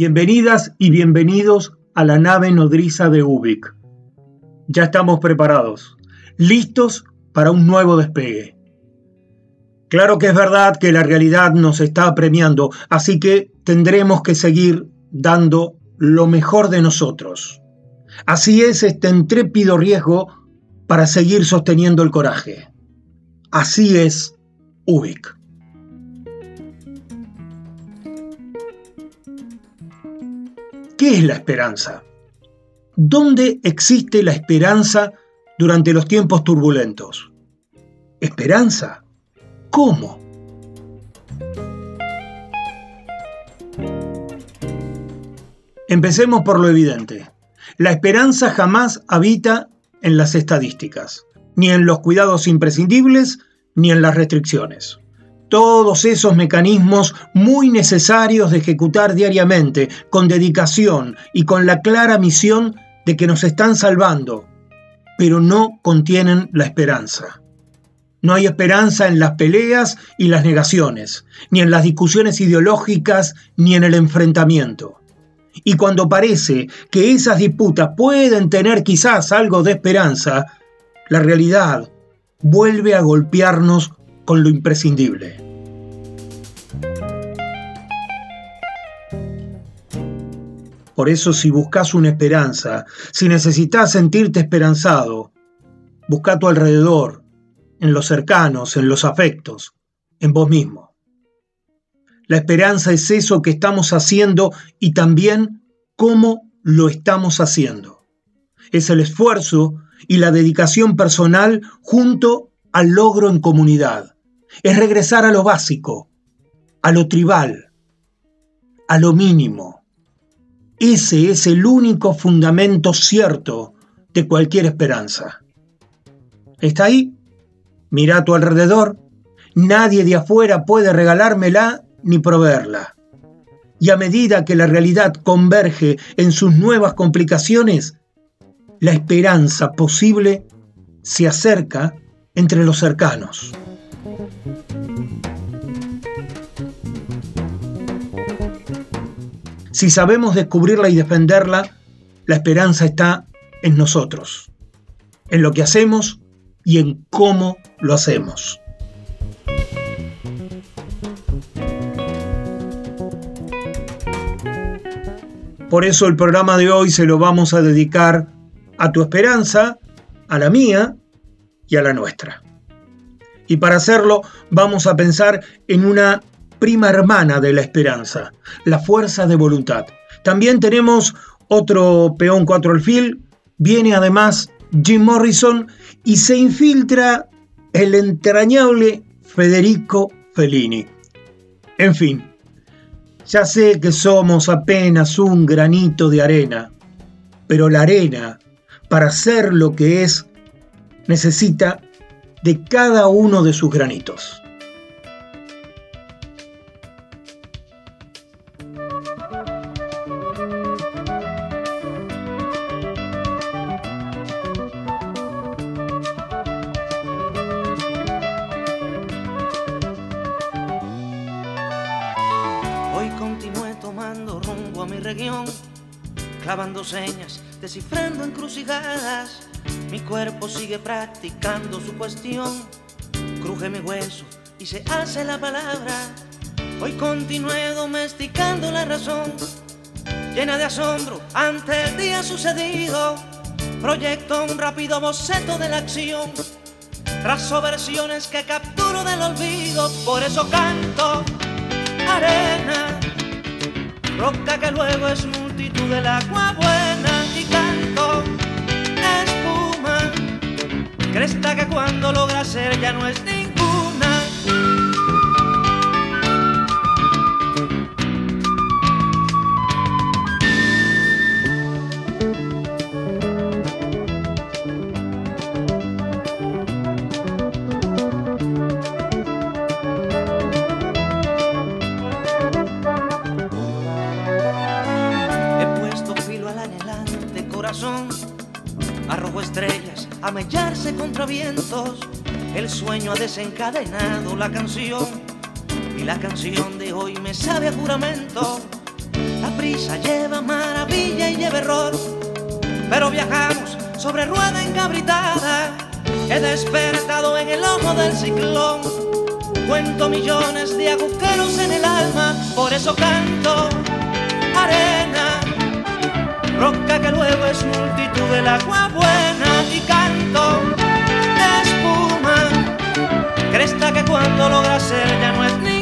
Bienvenidas y bienvenidos a la nave nodriza de Ubik. Ya estamos preparados, listos para un nuevo despegue. Claro que es verdad que la realidad nos está premiando, así que tendremos que seguir dando lo mejor de nosotros. Así es este intrépido riesgo para seguir sosteniendo el coraje. Así es Ubik. ¿Qué es la esperanza? ¿Dónde existe la esperanza durante los tiempos turbulentos? ¿Esperanza? ¿Cómo? Empecemos por lo evidente. La esperanza jamás habita en las estadísticas, ni en los cuidados imprescindibles, ni en las restricciones todos esos mecanismos muy necesarios de ejecutar diariamente, con dedicación y con la clara misión de que nos están salvando, pero no contienen la esperanza. No hay esperanza en las peleas y las negaciones, ni en las discusiones ideológicas, ni en el enfrentamiento. Y cuando parece que esas disputas pueden tener quizás algo de esperanza, la realidad vuelve a golpearnos con lo imprescindible. Por eso si buscas una esperanza, si necesitas sentirte esperanzado, busca a tu alrededor, en los cercanos, en los afectos, en vos mismo. La esperanza es eso que estamos haciendo y también cómo lo estamos haciendo. Es el esfuerzo y la dedicación personal junto al logro en comunidad es regresar a lo básico, a lo tribal, a lo mínimo. Ese es el único fundamento cierto de cualquier esperanza. ¿Está ahí? Mira a tu alrededor. Nadie de afuera puede regalármela ni proveerla. Y a medida que la realidad converge en sus nuevas complicaciones, la esperanza posible se acerca entre los cercanos. Si sabemos descubrirla y defenderla, la esperanza está en nosotros, en lo que hacemos y en cómo lo hacemos. Por eso el programa de hoy se lo vamos a dedicar a tu esperanza, a la mía y a la nuestra. Y para hacerlo vamos a pensar en una prima hermana de la esperanza, la fuerza de voluntad. También tenemos otro peón cuatro alfil, viene además Jim Morrison y se infiltra el entrañable Federico Fellini. En fin, ya sé que somos apenas un granito de arena, pero la arena, para ser lo que es, necesita de cada uno de sus granitos. Sigue practicando su cuestión. Cruje mi hueso y se hace la palabra. Hoy continué domesticando la razón, llena de asombro ante el día sucedido. Proyecto un rápido boceto de la acción, trazo versiones que capturo del olvido, por eso canto arena, roca que luego es multitud del agua buena cresta que cuando logra ser ya no es ni a mellarse contra vientos. El sueño ha desencadenado la canción y la canción de hoy me sabe a juramento. La prisa lleva maravilla y lleva error, pero viajamos sobre rueda encabritada. He despertado en el ojo del ciclón. Cuento millones de agujeros en el alma, por eso canto arena, roca que luego es multitud del agua buena y canto espuma, cresta que cuando logra ser ya no es ni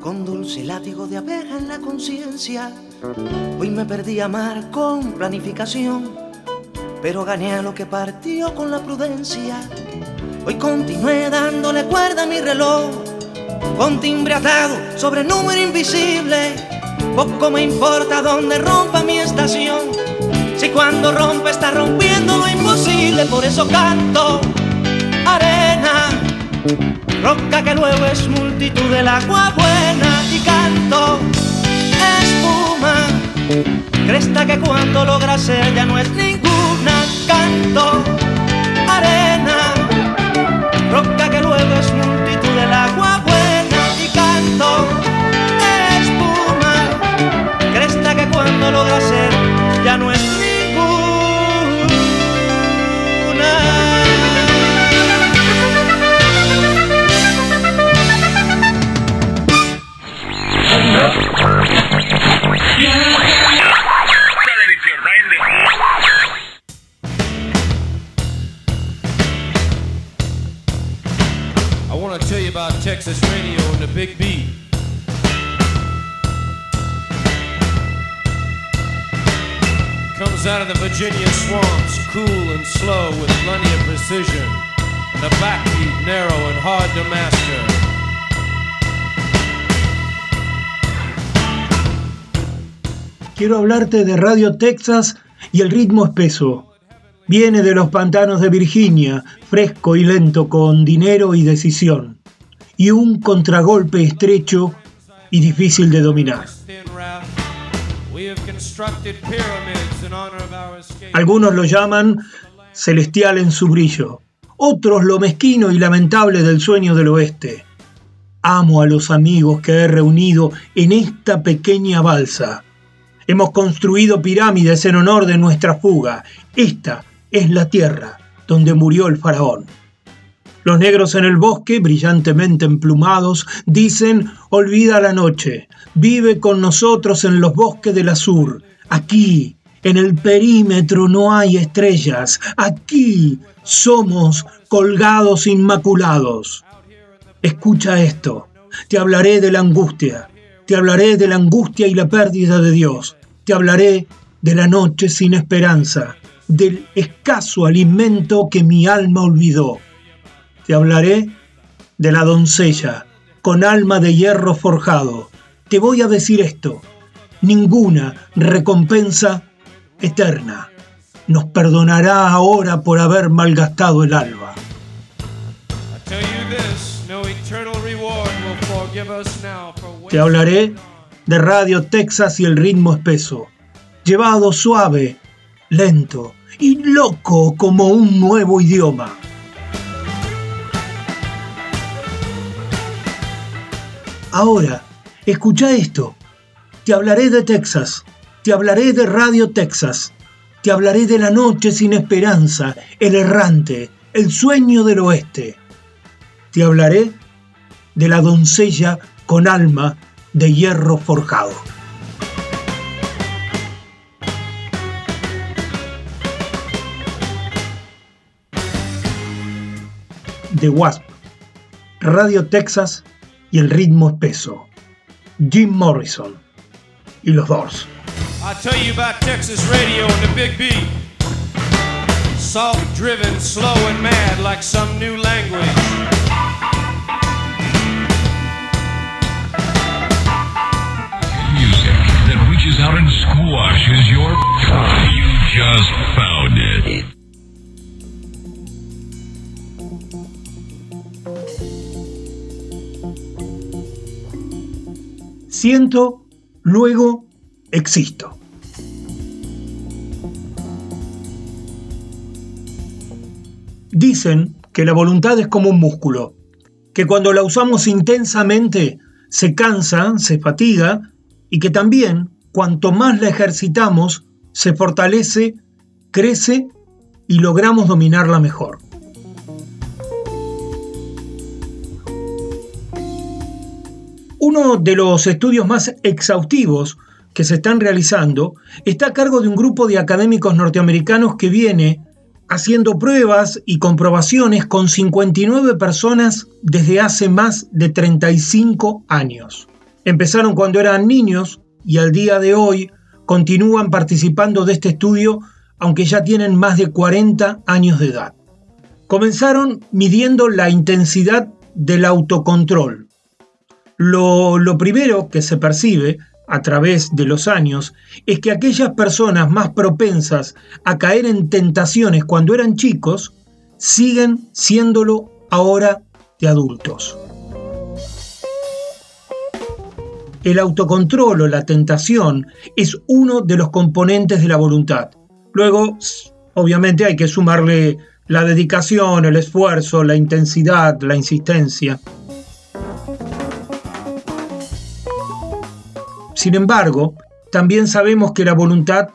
con dulce látigo de abeja en la conciencia. Hoy me perdí a mar con planificación, pero gané a lo que partió con la prudencia. Hoy continué dándole cuerda a mi reloj, con timbre atado sobre número invisible. Poco me importa dónde rompa mi estación, si cuando rompe está rompiendo lo imposible, por eso canto roca que luego es multitud del agua buena y canto espuma, cresta que cuando logra ser ya no es ninguna, canto arena, roca que luego es multitud del agua buena y canto espuma, cresta que cuando logra ser ya no es Texas radio and the big beat. Comes out of the Virginia swamps, cool and slow with plenty of precision. And the backbeat narrow and hard to master. Quiero hablarte de Radio Texas y el ritmo espeso. Viene de los pantanos de Virginia, fresco y lento, con dinero y decisión y un contragolpe estrecho y difícil de dominar. Algunos lo llaman celestial en su brillo, otros lo mezquino y lamentable del sueño del oeste. Amo a los amigos que he reunido en esta pequeña balsa. Hemos construido pirámides en honor de nuestra fuga. Esta es la tierra donde murió el faraón. Los negros en el bosque, brillantemente emplumados, dicen, olvida la noche, vive con nosotros en los bosques del azur. Aquí, en el perímetro no hay estrellas, aquí somos colgados inmaculados. Escucha esto, te hablaré de la angustia, te hablaré de la angustia y la pérdida de Dios, te hablaré de la noche sin esperanza, del escaso alimento que mi alma olvidó. Te hablaré de la doncella con alma de hierro forjado. Te voy a decir esto, ninguna recompensa eterna nos perdonará ahora por haber malgastado el alba. Te hablaré de Radio Texas y el ritmo espeso, llevado suave, lento y loco como un nuevo idioma. Ahora, escucha esto. Te hablaré de Texas, te hablaré de Radio Texas, te hablaré de la noche sin esperanza, el errante, el sueño del oeste. Te hablaré de la doncella con alma de hierro forjado. The Wasp, Radio Texas y el ritmo espeso. Jim Morrison y los Doors. I tell you about Texas radio and the big beat. Soft, driven, slow, and mad like some new language. Music that reaches out and squashes your. You just found it. Siento, luego existo. Dicen que la voluntad es como un músculo, que cuando la usamos intensamente se cansa, se fatiga y que también cuanto más la ejercitamos, se fortalece, crece y logramos dominarla mejor. Uno de los estudios más exhaustivos que se están realizando está a cargo de un grupo de académicos norteamericanos que viene haciendo pruebas y comprobaciones con 59 personas desde hace más de 35 años. Empezaron cuando eran niños y al día de hoy continúan participando de este estudio aunque ya tienen más de 40 años de edad. Comenzaron midiendo la intensidad del autocontrol. Lo, primero que se percibe a través de los años es que aquellas personas más propensas a caer en tentaciones cuando eran chicos siguen siéndolo ahora de adultos. El autocontrol o la tentación es uno de los componentes de la voluntad. Luego, obviamente hay que sumarle la dedicación, el esfuerzo, la intensidad, la insistencia. Sin embargo, también sabemos que la voluntad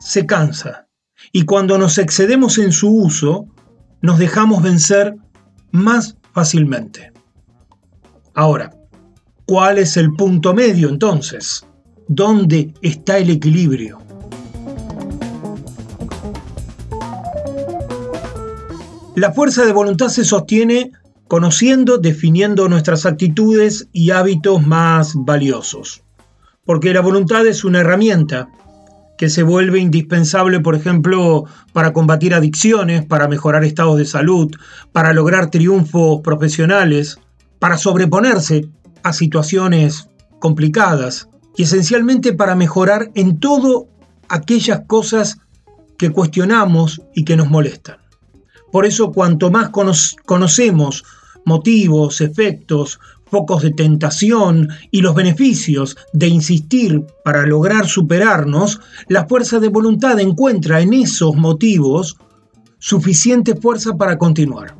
se cansa y cuando nos excedemos en su uso, nos dejamos vencer más fácilmente. Ahora, ¿Cuál es el punto medio entonces? ¿Dónde está el equilibrio? La fuerza de voluntad se sostiene conociendo, definiendo nuestras actitudes y hábitos más valiosos. Porque la voluntad es una herramienta que se vuelve indispensable, por ejemplo, para combatir adicciones, para mejorar estados de salud, para lograr triunfos profesionales, para sobreponerse a situaciones complicadas y esencialmente para mejorar en todo aquellas cosas que cuestionamos y que nos molestan. Por eso cuanto más conocemos motivos, efectos, focos de tentación y los beneficios de insistir para lograr superarnos, la fuerza de voluntad encuentra en esos motivos suficiente fuerza para continuar.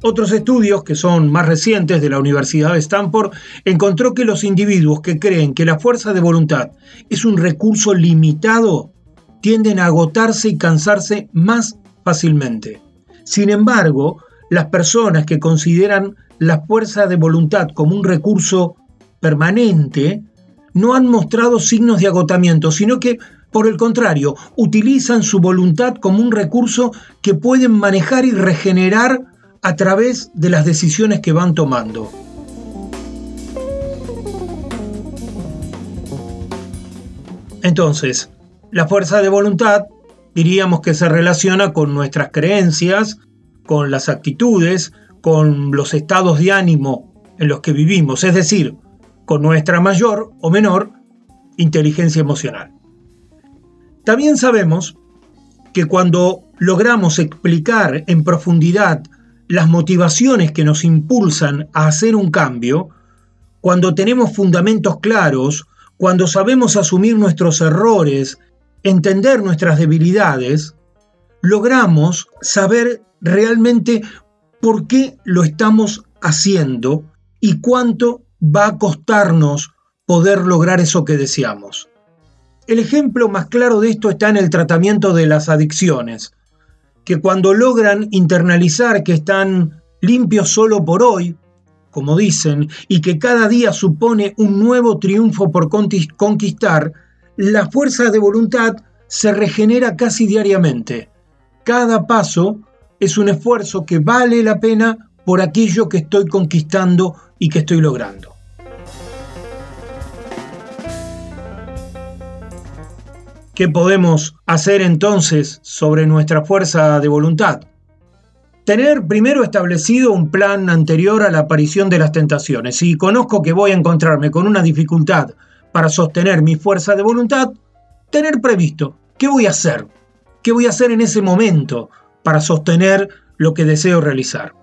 Otros estudios, que son más recientes de la Universidad de Stanford, encontró que los individuos que creen que la fuerza de voluntad es un recurso limitado tienden a agotarse y cansarse más fácilmente. Sin embargo, las personas que consideran la fuerza de voluntad como un recurso permanente no han mostrado signos de agotamiento, sino que, por el contrario, utilizan su voluntad como un recurso que pueden manejar y regenerar a través de las decisiones que van tomando. Entonces, la fuerza de voluntad diríamos que se relaciona con nuestras creencias, con las actitudes, con los estados de ánimo en los que vivimos, es decir, con nuestra mayor o menor inteligencia emocional. También sabemos que cuando logramos explicar en profundidad las motivaciones que nos impulsan a hacer un cambio, cuando tenemos fundamentos claros, cuando sabemos asumir nuestros errores, entender nuestras debilidades, logramos saber realmente por qué lo estamos haciendo y cuánto va a costarnos poder lograr eso que deseamos. El ejemplo más claro de esto está en el tratamiento de las adicciones, que cuando logran internalizar que están limpios solo por hoy, como dicen, y que cada día supone un nuevo triunfo por conquistar, la fuerza de voluntad se regenera casi diariamente. Cada paso es un esfuerzo que vale la pena por aquello que estoy conquistando y que estoy logrando. ¿Qué podemos hacer entonces sobre nuestra fuerza de voluntad? Tener primero establecido un plan anterior a la aparición de las tentaciones. Si conozco que voy a encontrarme con una dificultad para sostener mi fuerza de voluntad, tener previsto qué voy a hacer, qué voy a hacer en ese momento para sostener lo que deseo realizar.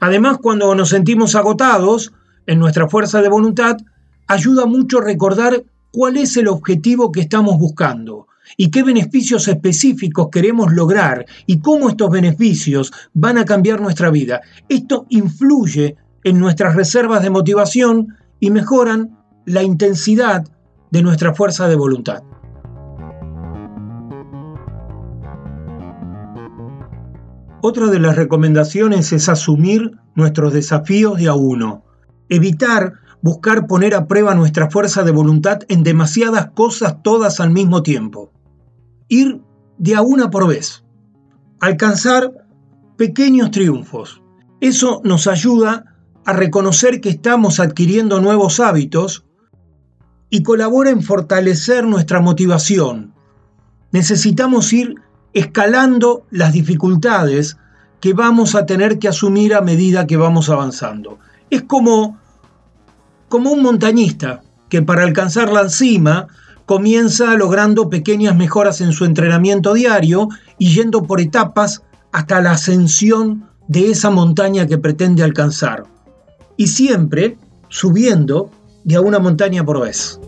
Además, cuando nos sentimos agotados en nuestra fuerza de voluntad, ayuda mucho recordar cuál es el objetivo que estamos buscando y qué beneficios específicos queremos lograr y cómo estos beneficios van a cambiar nuestra vida. Esto influye en nuestras reservas de motivación y mejoran la intensidad de nuestra fuerza de voluntad. Otra de las recomendaciones es asumir nuestros desafíos de a uno, evitar buscar poner a prueba nuestra fuerza de voluntad en demasiadas cosas todas al mismo tiempo. Ir de a una por vez, alcanzar pequeños triunfos. Eso nos ayuda a reconocer que estamos adquiriendo nuevos hábitos y colabora en fortalecer nuestra motivación. Necesitamos ir escalando las dificultades que vamos a tener que asumir a medida que vamos avanzando. Es como, como un montañista que para alcanzar la cima comienza logrando pequeñas mejoras en su entrenamiento diario y yendo por etapas hasta la ascensión de esa montaña que pretende alcanzar. Y siempre subiendo de a una montaña por vez.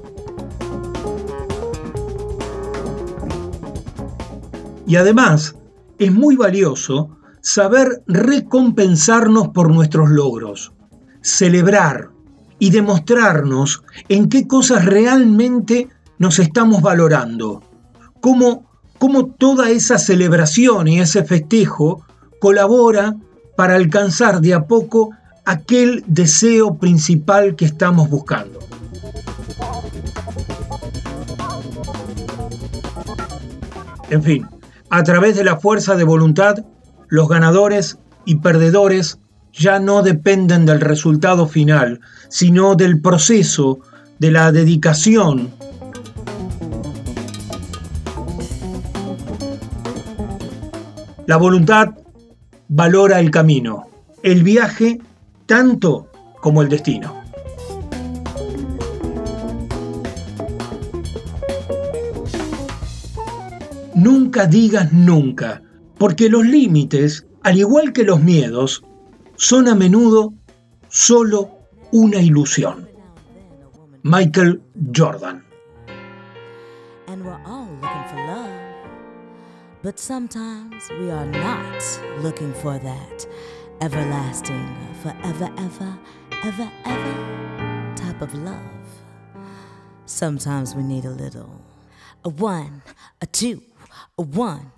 Y además, es muy valioso saber recompensarnos por nuestros logros, celebrar y demostrarnos en qué cosas realmente nos estamos valorando, cómo, cómo toda esa celebración y ese festejo colabora para alcanzar de a poco aquel deseo principal que estamos buscando. En fin, a través de la fuerza de voluntad, los ganadores y perdedores ya no dependen del resultado final, sino del proceso, de la dedicación. La voluntad valora el camino, el viaje tanto como el destino. Nunca digas nunca, porque los límites, al igual que los miedos, son a menudo solo una ilusión. Michael Jordan. Forever, ever, ever, ever type of love. Sometimes we need a little, a one, a two a one.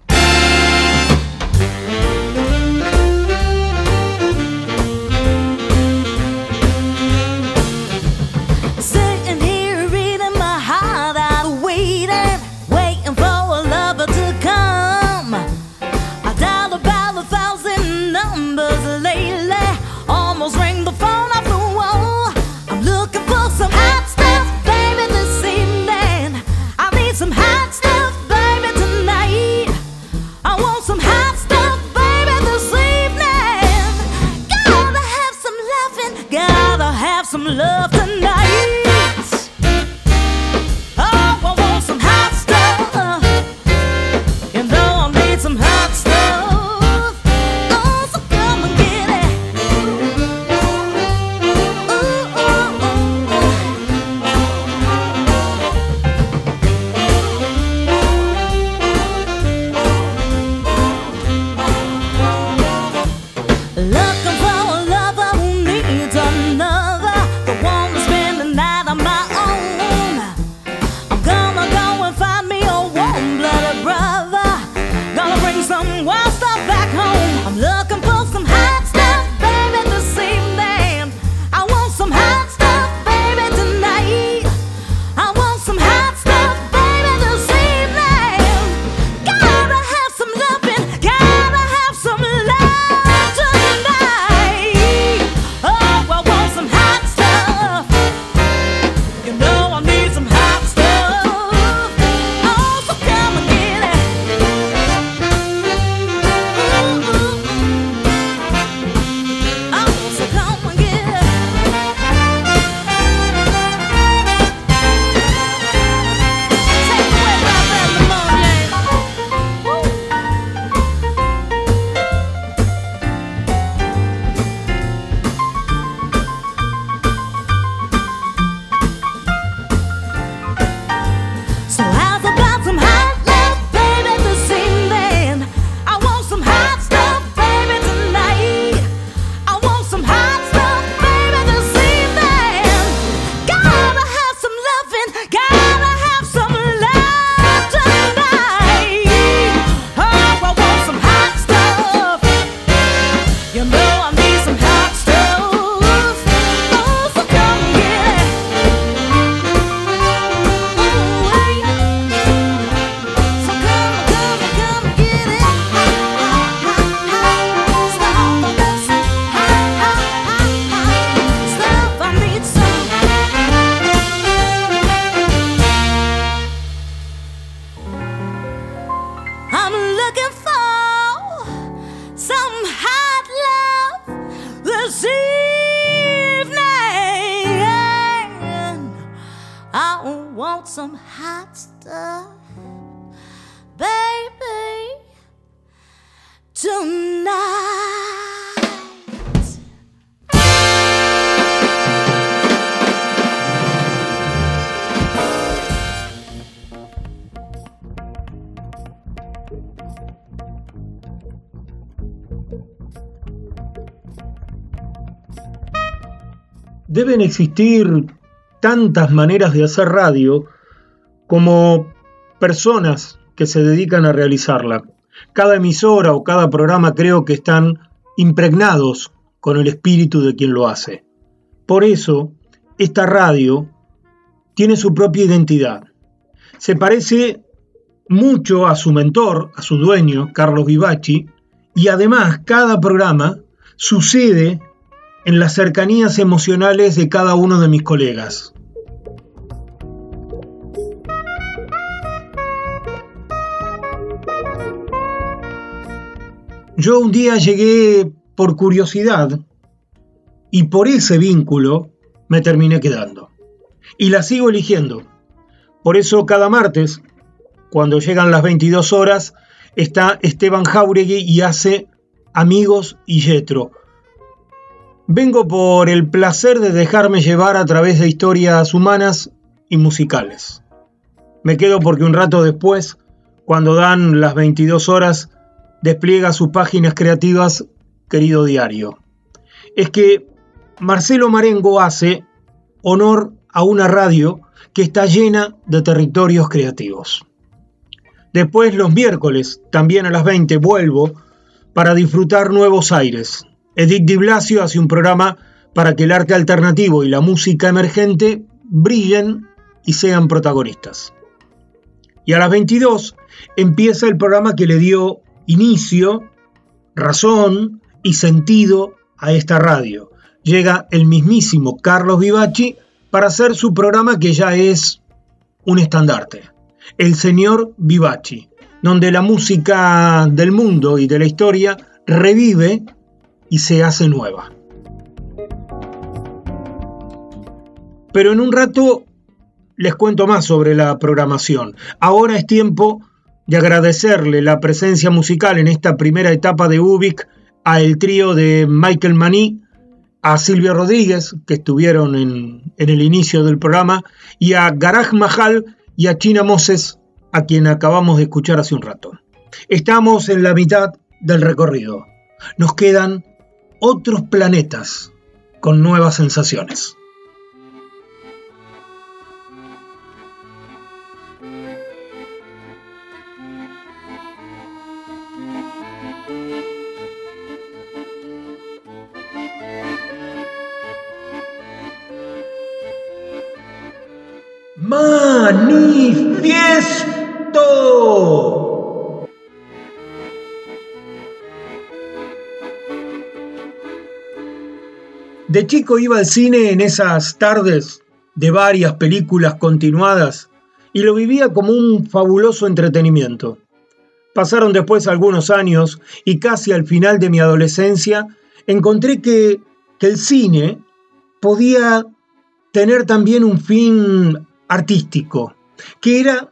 love tonight. Deben existir tantas maneras de hacer radio como personas que se dedican a realizarla. Cada emisora o cada programa creo que están impregnados con el espíritu de quien lo hace. Por eso, esta radio tiene su propia identidad. Se parece mucho a su mentor, a su dueño, Carlos Vivacci, y además cada programa sucede en las cercanías emocionales de cada uno de mis colegas. Yo un día llegué por curiosidad y por ese vínculo me terminé quedando. Y la sigo eligiendo. Por eso cada martes, cuando llegan las 22 horas, está Esteban Jauregui y hace Amigos y Yetro Vengo por el placer de dejarme llevar a través de historias humanas y musicales. Me quedo porque un rato después, cuando dan las 22 horas, despliega sus páginas creativas, querido diario. Es que Marcelo Marengo hace honor a una radio que está llena de territorios creativos. Después los miércoles, también a las 20, vuelvo para disfrutar nuevos aires. Edith Di Blasio hace un programa para que el arte alternativo y la música emergente brillen y sean protagonistas. Y a las 22 empieza el programa que le dio inicio, razón y sentido a esta radio. Llega el mismísimo Carlos Vivaci para hacer su programa que ya es un estandarte, El Señor Vivaci, donde la música del mundo y de la historia revive y se hace nueva. Pero en un rato les cuento más sobre la programación. Ahora es tiempo de agradecerle la presencia musical en esta primera etapa de Ubik a el trío de Michael Maní, a Silvia Rodríguez, que estuvieron en, en, el inicio del programa, y a Garaj Mahal y a China Moses, a quien acabamos de escuchar hace un rato. Estamos en la mitad del recorrido. Nos quedan otros planetas con nuevas sensaciones. manifiesto. De chico iba al cine en esas tardes de varias películas continuadas y lo vivía como un fabuloso entretenimiento. Pasaron después algunos años y casi al final de mi adolescencia encontré que, el cine podía tener también un fin artístico, que era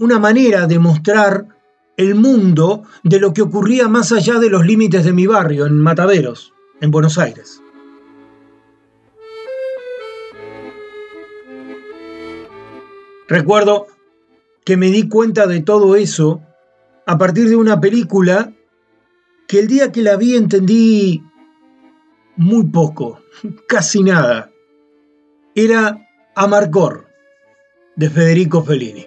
una manera de mostrar el mundo de lo que ocurría más allá de los límites de mi barrio, en Mataderos, en Buenos Aires. Recuerdo que me di cuenta de todo eso a partir de una película que el día que la vi entendí muy poco, casi nada. Era Amarcor de Federico Fellini.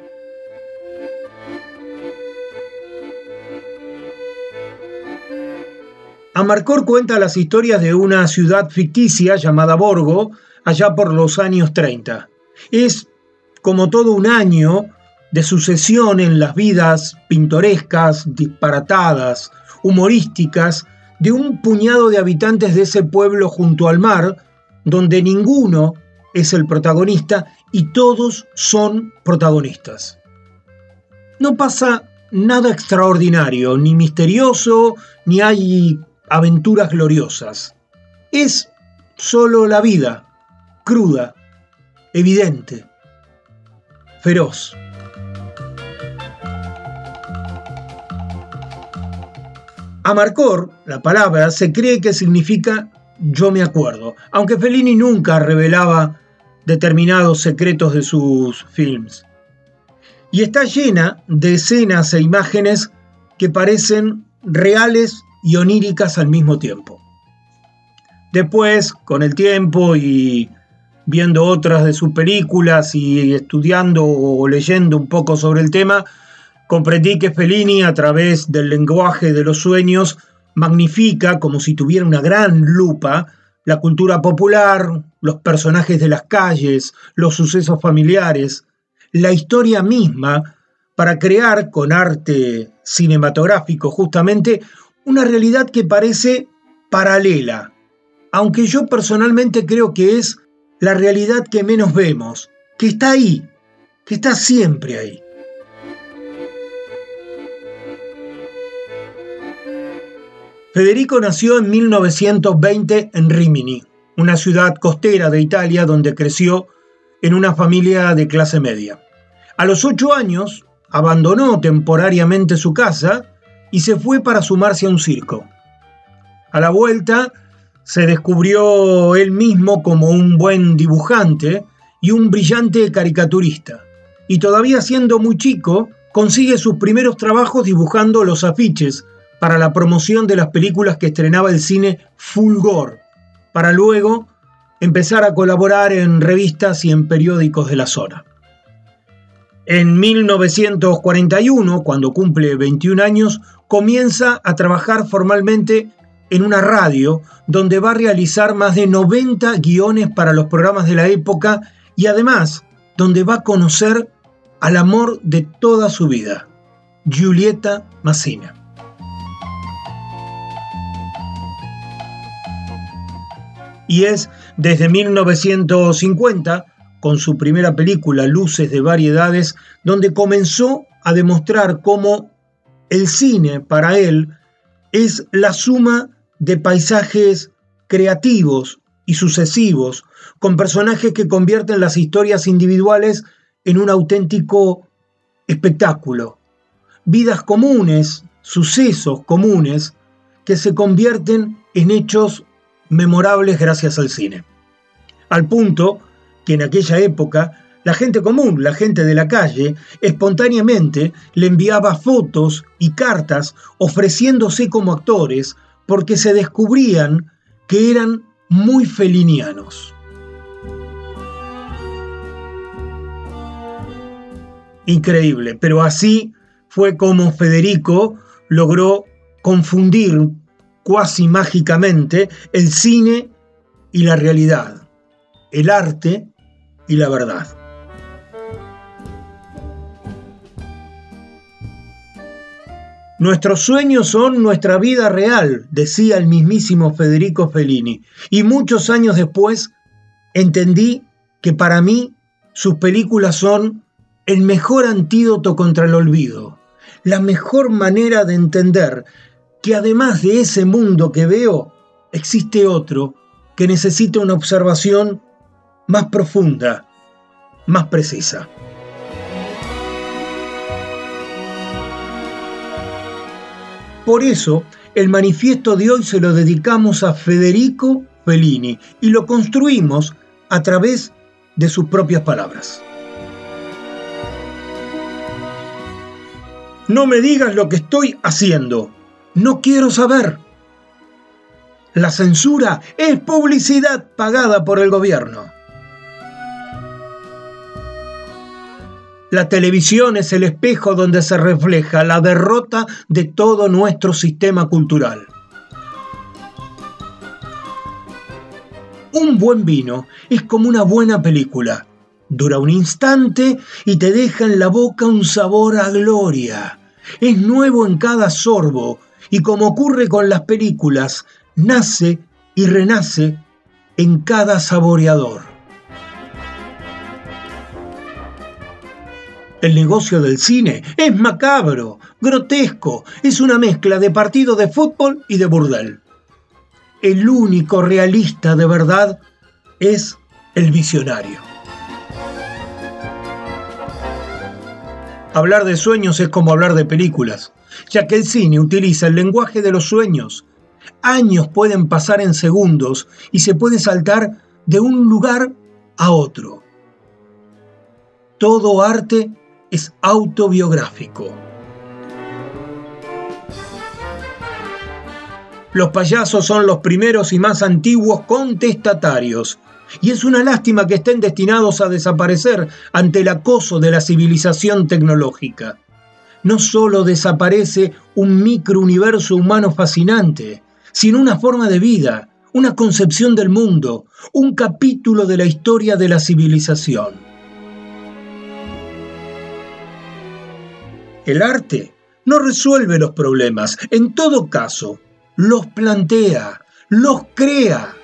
Amarcor cuenta las historias de una ciudad ficticia llamada Borgo allá por los años 30. Es como todo un año de sucesión en las vidas pintorescas, disparatadas, humorísticas de un puñado de habitantes de ese pueblo junto al mar, donde ninguno es el protagonista y todos son protagonistas. No pasa nada extraordinario, ni misterioso, ni hay aventuras gloriosas. Es solo la vida, cruda, evidente, feroz. Amarcor, la palabra, se cree que significa yo me acuerdo, aunque Fellini nunca revelaba determinados secretos de sus films. Y está llena de escenas e imágenes que parecen reales y oníricas al mismo tiempo. Después, con el tiempo y viendo otras de sus películas y estudiando o leyendo un poco sobre el tema, comprendí que Fellini a través del lenguaje de los sueños magnifica como si tuviera una gran lupa la cultura popular, los personajes de las calles, los sucesos familiares, la historia misma, para crear con arte cinematográfico justamente una realidad que parece paralela, aunque yo personalmente creo que es la realidad que menos vemos, que está ahí, que está siempre ahí. Federico nació en 1920 en Rimini, una ciudad costera de Italia donde creció en una familia de clase media. A los ocho años abandonó temporariamente su casa y se fue para sumarse a un circo. A la vuelta se descubrió él mismo como un buen dibujante y un brillante caricaturista. Y todavía siendo muy chico, consigue sus primeros trabajos dibujando los afiches para la promoción de las películas que estrenaba el cine Fulgor, para luego empezar a colaborar en revistas y en periódicos de la zona. En 1941, cuando cumple 21 años, comienza a trabajar formalmente en una radio donde va a realizar más de 90 guiones para los programas de la época y además donde va a conocer al amor de toda su vida, Giulietta Massina. Y es desde 1950 con su primera película Luces de Variedades, donde comenzó a demostrar cómo el cine para él es la suma de paisajes creativos y sucesivos, con personajes que convierten las historias individuales en un auténtico espectáculo. Vidas comunes, sucesos comunes, que se convierten en hechos memorables gracias al cine. Al punto que en aquella época la gente común, la gente de la calle, espontáneamente le enviaba fotos y cartas ofreciéndose como actores porque se descubrían que eran muy felinianos. Increíble, pero así fue como Federico logró confundir cuasi mágicamente el cine y la realidad, el arte y la verdad. Nuestros sueños son nuestra vida real, decía el mismísimo Federico Fellini, y muchos años después entendí que para mí sus películas son el mejor antídoto contra el olvido, la mejor manera de entender que además de ese mundo que veo, existe otro que necesita una observación más profunda, más precisa. Por eso, el manifiesto de hoy se lo dedicamos a Federico Fellini y lo construimos a través de sus propias palabras. No me digas lo que estoy haciendo. No quiero saber. La censura es publicidad pagada por el gobierno. La televisión es el espejo donde se refleja la derrota de todo nuestro sistema cultural. Un buen vino es como una buena película Dura un instante y te deja en la boca un sabor a gloria. Es nuevo en cada sorbo y como ocurre con las películas, nace y renace en cada saboreador. El negocio del cine es macabro, grotesco, es una mezcla de partido de fútbol y de burdel. El único realista de verdad es el visionario. Hablar de sueños es como hablar de películas, ya que el cine utiliza el lenguaje de los sueños. Años pueden pasar en segundos y se puede saltar de un lugar a otro. Todo arte es autobiográfico. Los payasos son los primeros y más antiguos contestatarios y es una lástima que estén destinados a desaparecer ante el acoso de la civilización tecnológica. No solo desaparece un microuniverso humano fascinante, sino una forma de vida, una concepción del mundo, un capítulo de la historia de la civilización. El arte no resuelve los problemas, en todo caso, los plantea, los crea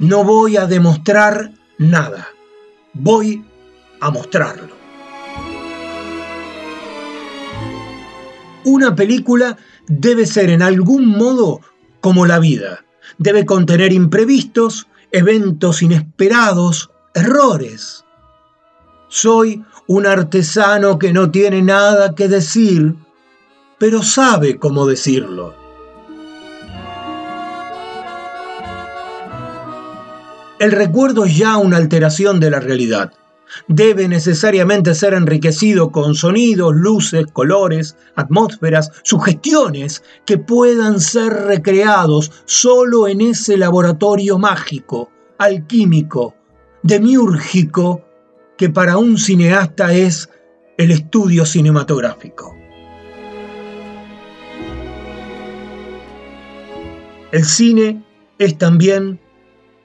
no voy a demostrar nada, voy a mostrarlo. Una película debe ser en algún modo como la vida. Debe contener imprevistos, eventos inesperados, errores. Soy un artesano que no tiene nada que decir, pero sabe cómo decirlo. El recuerdo es ya una alteración de la realidad. Debe necesariamente ser enriquecido con sonidos, luces, colores, atmósferas, sugestiones que puedan ser recreados solo en ese laboratorio mágico, alquímico, demiúrgico que para un cineasta es el estudio cinematográfico. El cine es también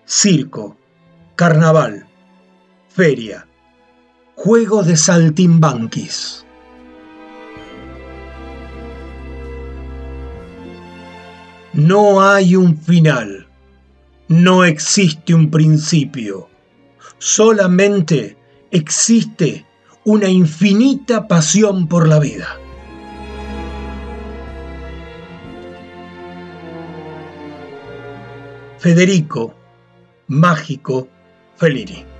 circo, carnaval, feria, juego de saltimbanquis. No hay un final, no existe un principio, solamente existe una infinita pasión por la vida. Federico Mágico Fellini.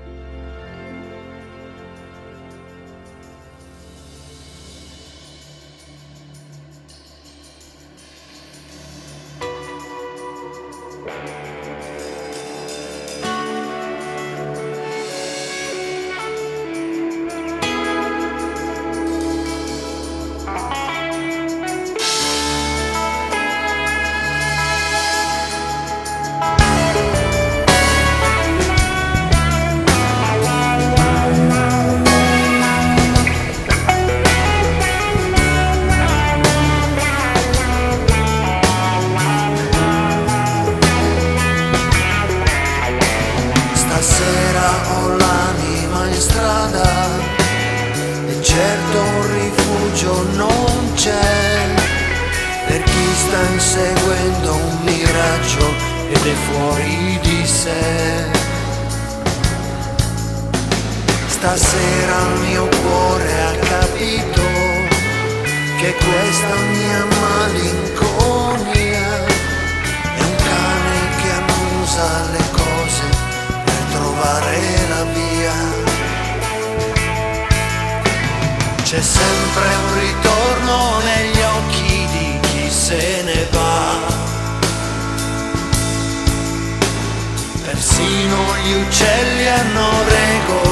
Persino gli uccelli hanno regole.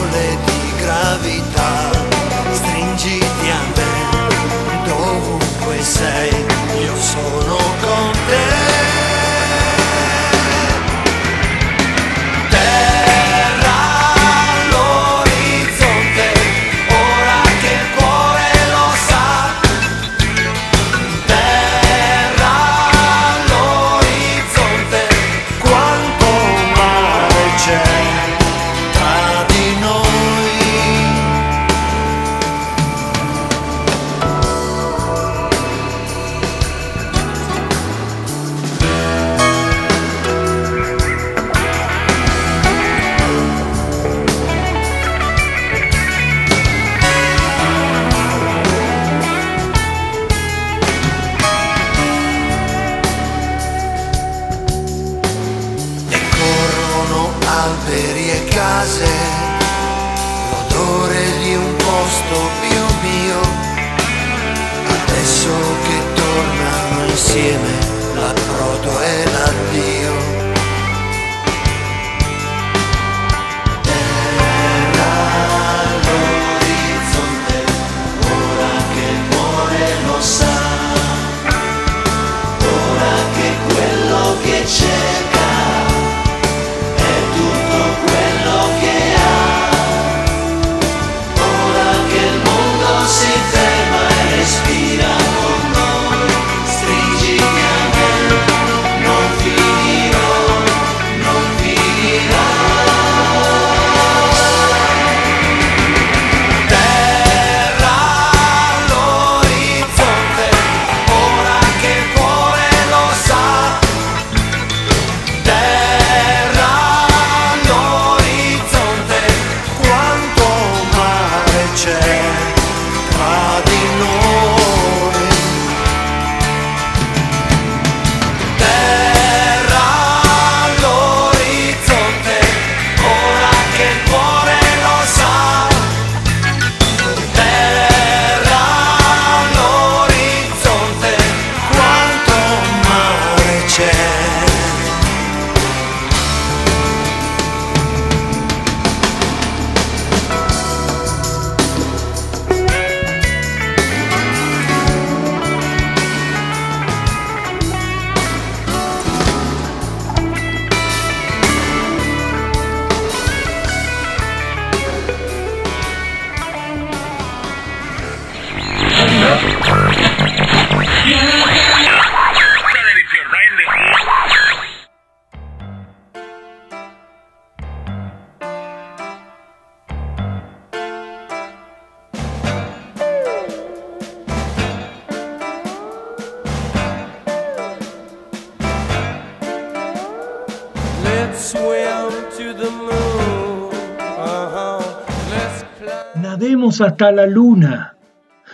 Hasta la luna.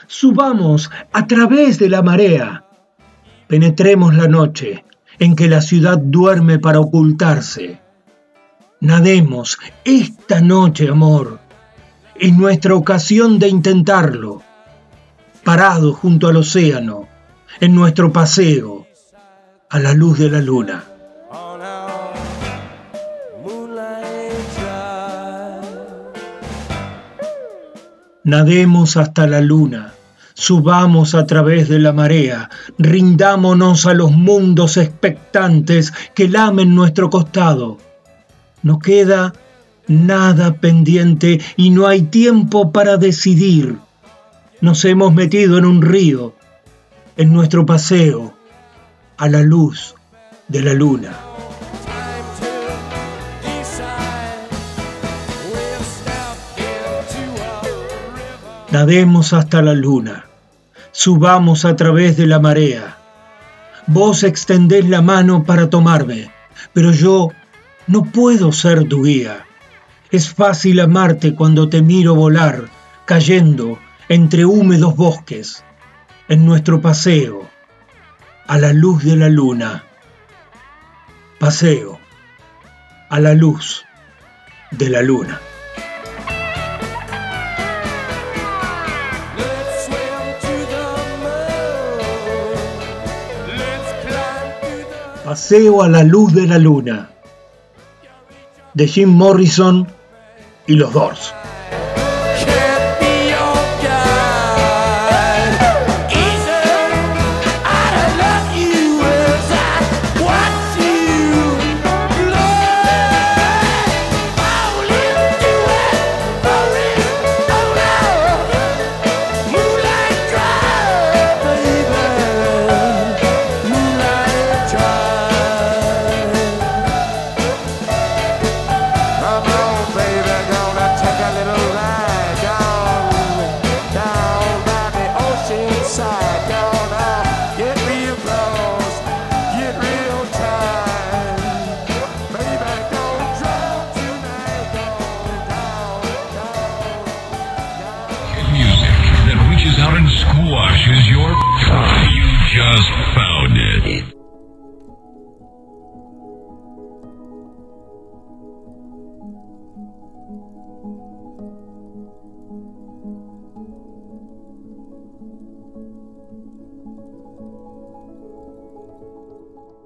Subamos a través de la marea. Penetremos la noche en que la ciudad duerme para ocultarse. Nademos esta noche, amor. Es nuestra ocasión de intentarlo. Parado junto al océano, en nuestro paseo, a la luz de la luna. Nademos hasta la luna, subamos a través de la marea, rindámonos a los mundos expectantes que lamen nuestro costado. No queda nada pendiente y no hay tiempo para decidir. Nos hemos metido en un río, en nuestro paseo, a la luz de la luna. Nademos hasta la luna, subamos a través de la marea. Vos extendés la mano para tomarme, pero yo no puedo ser tu guía. Es fácil amarte cuando te miro volar, cayendo entre húmedos bosques, en nuestro paseo, a la luz de la luna. Paseo, a la luz de la luna. Paseo a la luz de la luna, de Jim Morrison y los Doors.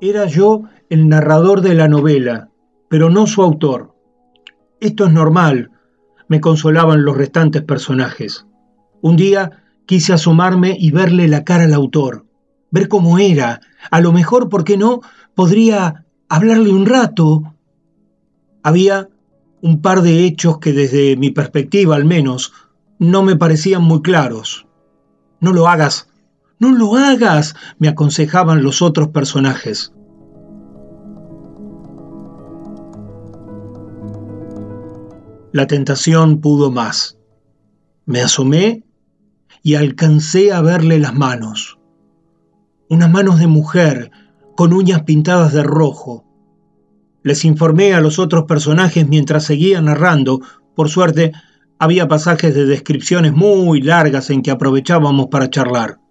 Era yo el narrador de la novela, pero no su autor. Esto es normal, me consolaban los restantes personajes. Un día quise asomarme y verle la cara al autor, ver cómo era. A lo mejor, ¿por qué no? Podría hablarle un rato. Había un par de hechos que desde mi perspectiva al menos no me parecían muy claros. No lo hagas, no lo hagas, me aconsejaban los otros personajes. La tentación pudo más. Me asomé y alcancé a verle las manos. Unas manos de mujer con uñas pintadas de rojo. Les informé a los otros personajes mientras seguía narrando. Por suerte, había pasajes de descripciones muy largas en que aprovechábamos para charlar.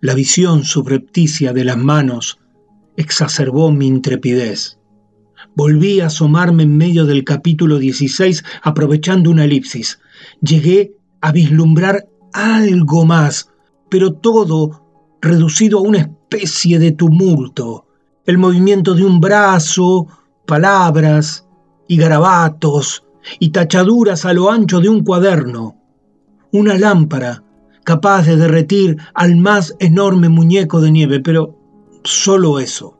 La visión subrepticia de las manos exacerbó mi intrepidez. Volví a asomarme en medio del capítulo 16 aprovechando una elipsis. Llegué a vislumbrar algo más, pero todo reducido a una especie de tumulto. El movimiento de un brazo, palabras y garabatos y tachaduras a lo ancho de un cuaderno. Una lámpara capaz de derretir al más enorme muñeco de nieve, pero solo eso.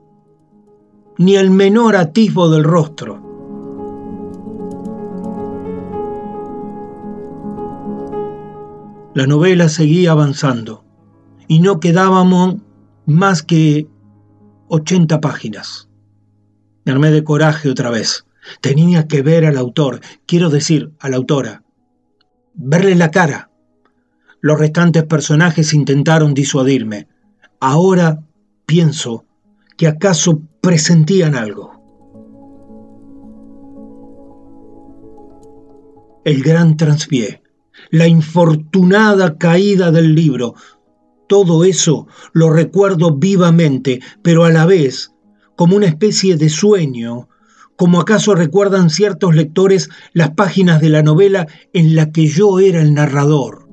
Ni el menor atisbo del rostro. La novela seguía avanzando y no quedábamos más que 80 páginas. Me armé de coraje otra vez. Tenía que ver al autor, quiero decir, a la autora. Verle la cara los restantes personajes intentaron disuadirme. Ahora pienso que acaso presentían algo. El gran transpié, la infortunada caída del libro, todo eso lo recuerdo vivamente, pero a la vez como una especie de sueño, como acaso recuerdan ciertos lectores las páginas de la novela en la que yo era el narrador.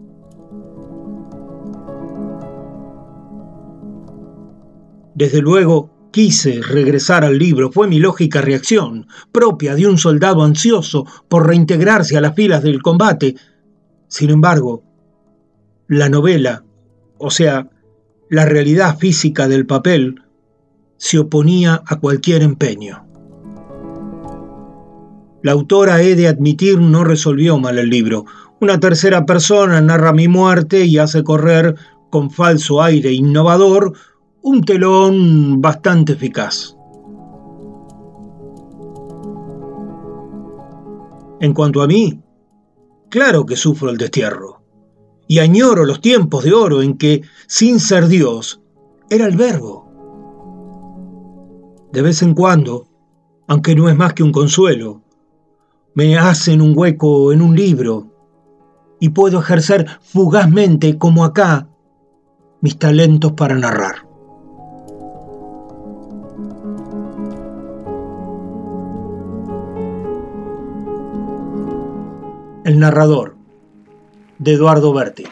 Desde luego, quise regresar al libro, fue mi lógica reacción, propia de un soldado ansioso por reintegrarse a las filas del combate. Sin embargo, la novela, o sea, la realidad física del papel, se oponía a cualquier empeño. La autora, he de admitir, no resolvió mal el libro. Una tercera persona narra mi muerte y hace correr, con falso aire innovador, un telón bastante eficaz. En cuanto a mí, claro que sufro el destierro y añoro los tiempos de oro en que, sin ser Dios, era el verbo. De vez en cuando, aunque no es más que un consuelo, me hacen un hueco en un libro y puedo ejercer fugazmente, como acá, mis talentos para narrar. El narrador, de Eduardo Berti.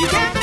You can't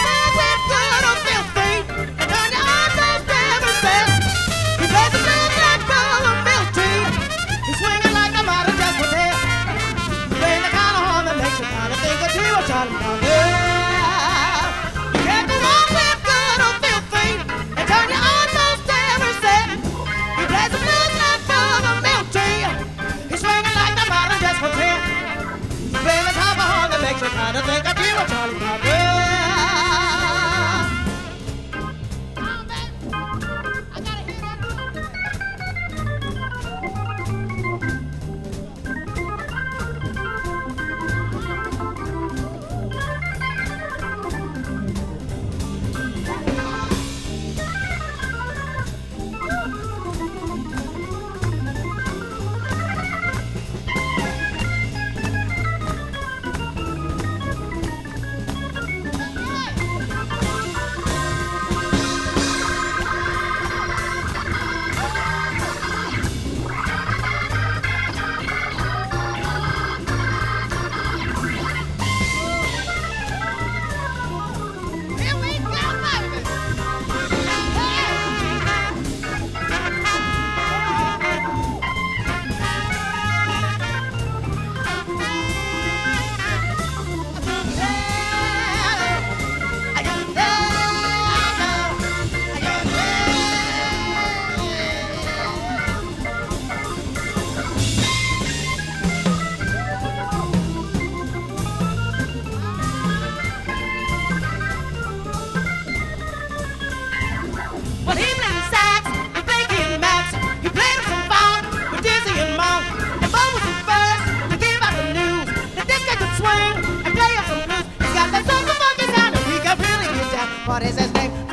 name?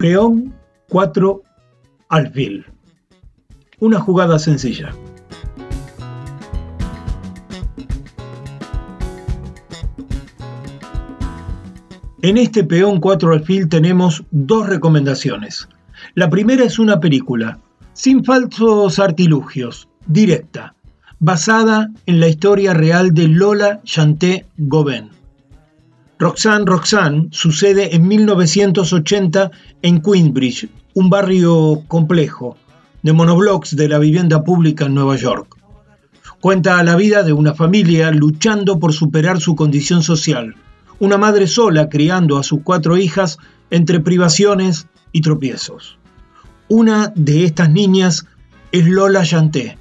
Peón 4 alfil. Una jugada sencilla. En este peón 4 alfil tenemos dos recomendaciones. La primera es una película, sin falsos artilugios, directa, basada en la historia real de Lola Chanté Gauvin. Roxanne Roxanne sucede en 1980 en Queensbridge, un barrio complejo de monoblocks de la vivienda pública en Nueva York. Cuenta la vida de una familia luchando por superar su condición social, una madre sola criando a sus cuatro hijas entre privaciones y tropiezos. Una de estas niñas es Lola Chanté,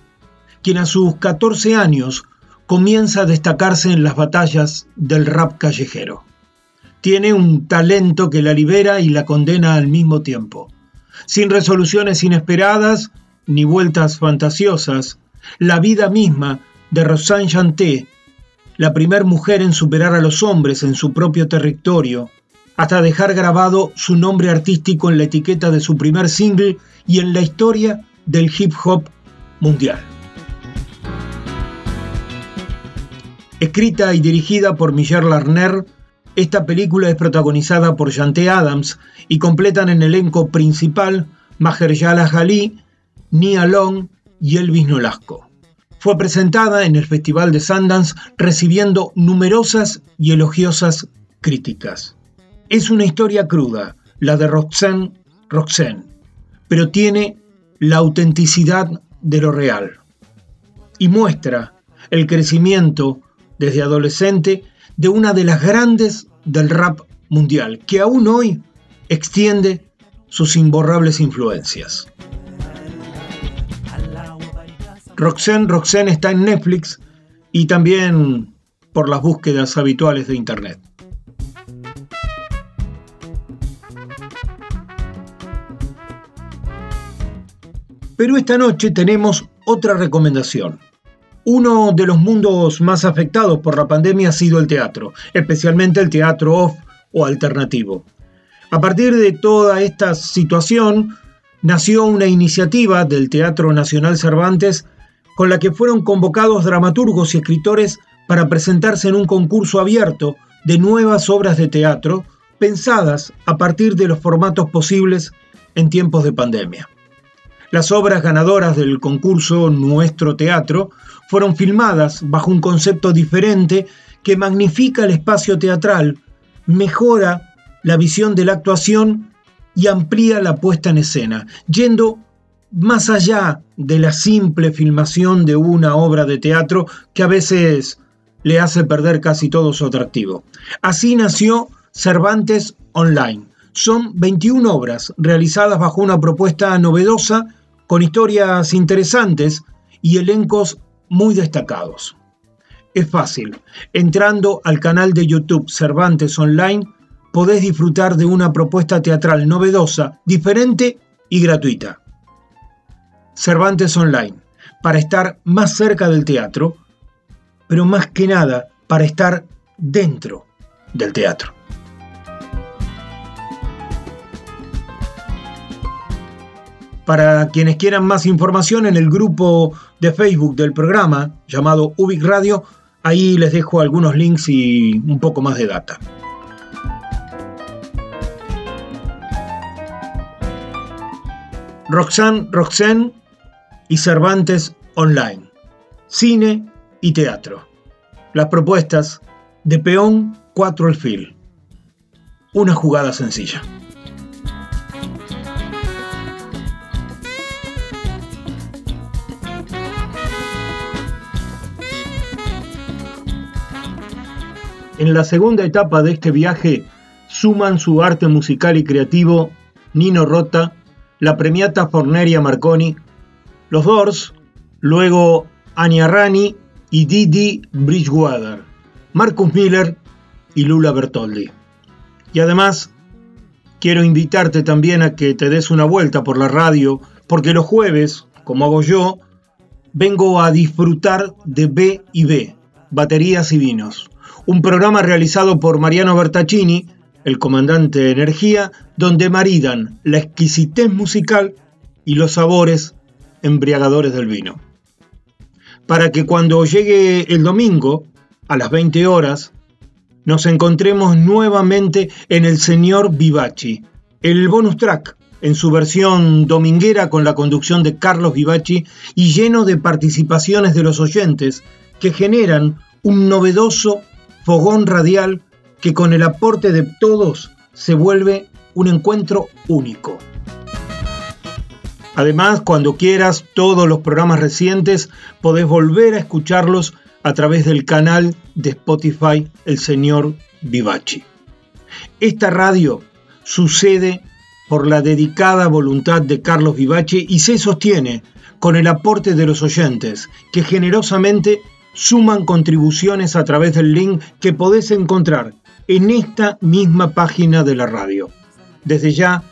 quien a sus 14 años comienza a destacarse en las batallas del rap callejero. Tiene un talento que la libera y la condena al mismo tiempo. Sin resoluciones inesperadas ni vueltas fantasiosas, la vida misma de Rosanne Chanté, la primer mujer en superar a los hombres en su propio territorio, hasta dejar grabado su nombre artístico en la etiqueta de su primer single y en la historia del hip hop mundial. Escrita y dirigida por Michel Larner, esta película es protagonizada por Chanté Adams y completan en elenco principal Mahershala Ali, Nia Long y Elvis Nolasco. Fue presentada en el Festival de Sundance recibiendo numerosas y elogiosas críticas. Es una historia cruda, la de Roxanne Roxanne, pero tiene la autenticidad de lo real y muestra el crecimiento desde adolescente de una de las grandes del rap mundial, que aún hoy extiende sus imborrables influencias. Roxanne Roxanne está en Netflix y también por las búsquedas habituales de Internet. Pero esta noche tenemos otra recomendación. Uno de los mundos más afectados por la pandemia ha sido el teatro, especialmente el teatro off o alternativo. A partir de toda esta situación, nació una iniciativa del Teatro Nacional Cervantes con la que fueron convocados dramaturgos y escritores para presentarse en un concurso abierto de nuevas obras de teatro pensadas a partir de los formatos posibles en tiempos de pandemia. Las obras ganadoras del concurso Nuestro Teatro fueron filmadas bajo un concepto diferente que magnifica el espacio teatral, mejora la visión de la actuación y amplía la puesta en escena, yendo más allá de la simple filmación de una obra de teatro que a veces le hace perder casi todo su atractivo. Así nació Cervantes Online. Son 21 obras realizadas bajo una propuesta novedosa, con historias interesantes y elencos muy destacados. Es fácil, entrando al canal de YouTube Cervantes Online, podés disfrutar de una propuesta teatral novedosa, diferente y gratuita. Cervantes Online, para estar más cerca del teatro, pero más que nada para estar dentro del teatro. Para quienes quieran más información en el grupo de Facebook del programa llamado Ubic Radio, Ahí les dejo algunos links y un poco más de data. Roxanne Roxanne y Cervantes Online. Cine y teatro. Las propuestas de peón 4 alfil. Una jugada sencilla. En la segunda etapa de este viaje suman su arte musical y creativo Nino Rota, la premiata Forneria Marconi, los Doors, luego Anya Rani y Didi Bridgewater, Marcus Miller y Lula Bertoldi. Y además, quiero invitarte también a que te des una vuelta por la radio, porque los jueves, como hago yo, vengo a disfrutar de B y B, baterías y vinos un programa realizado por Mariano Bertaccini, el comandante de energía, donde maridan la exquisitez musical y los sabores embriagadores del vino. Para que cuando llegue el domingo, a las 20 horas, nos encontremos nuevamente en el señor Vivaci, el bonus track en su versión dominguera con la conducción de Carlos Vivaci y lleno de participaciones de los oyentes que generan un novedoso fogón radial que con el aporte de todos se vuelve un encuentro único. Además, cuando quieras, todos los programas recientes podés volver a escucharlos a través del canal de Spotify El Señor Vivaci. Esta radio sucede por la dedicada voluntad de Carlos Vivaci y se sostiene con el aporte de los oyentes que generosamente suman contribuciones a través del link que podés encontrar en esta misma página de la radio. Desde ya,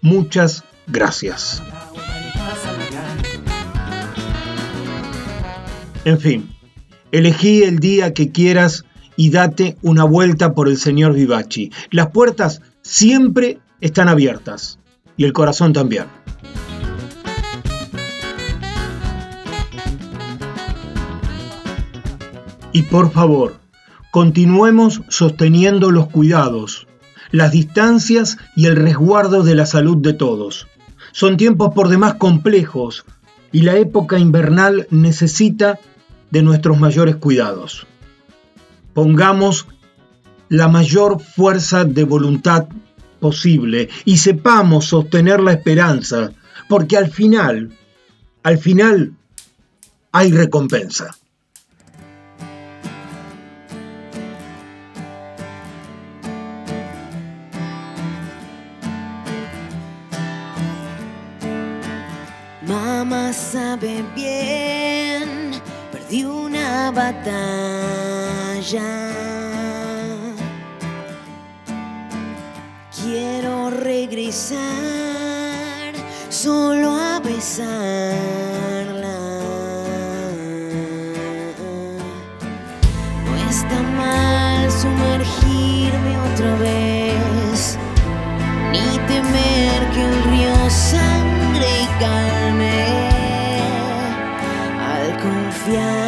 muchas gracias. En fin, elegí el día que quieras y date una vuelta por el señor Vivaci. Las puertas siempre están abiertas y el corazón también. Y por favor, continuemos sosteniendo los cuidados, las distancias y el resguardo de la salud de todos. Son tiempos por demás complejos y la época invernal necesita de nuestros mayores cuidados. Pongamos la mayor fuerza de voluntad posible y sepamos sostener la esperanza, porque al final, al final, hay recompensa. Sabe bien, perdí una batalla. Quiero regresar solo a besarla. No está mal sumergirme otra vez, ni temer que el río sangre y calme al Yeah.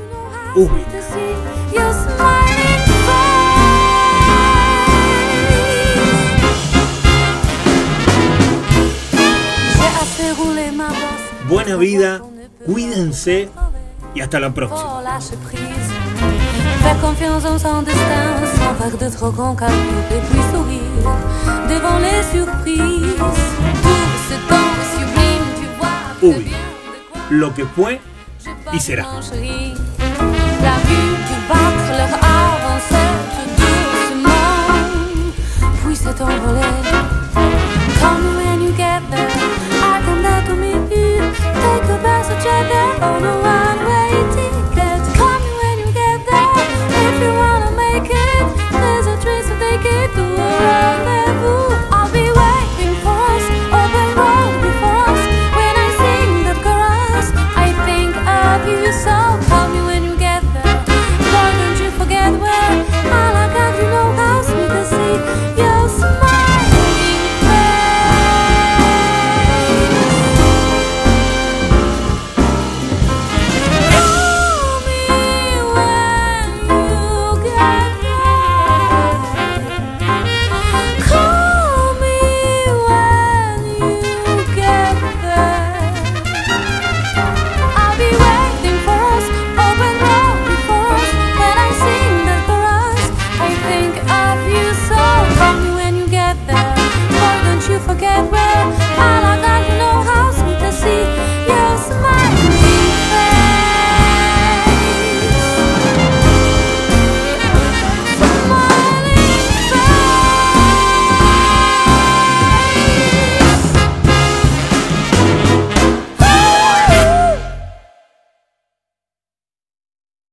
Buena vida, cuídense y hasta la próxima. En de trop grands calculs et puis sourire devant les surprises. Tout ce temps sublime, tu vois Come when you get there, I come there to meet you. Take the bus together on a one-way ticket. Come when you get there, if you wanna make it, there's a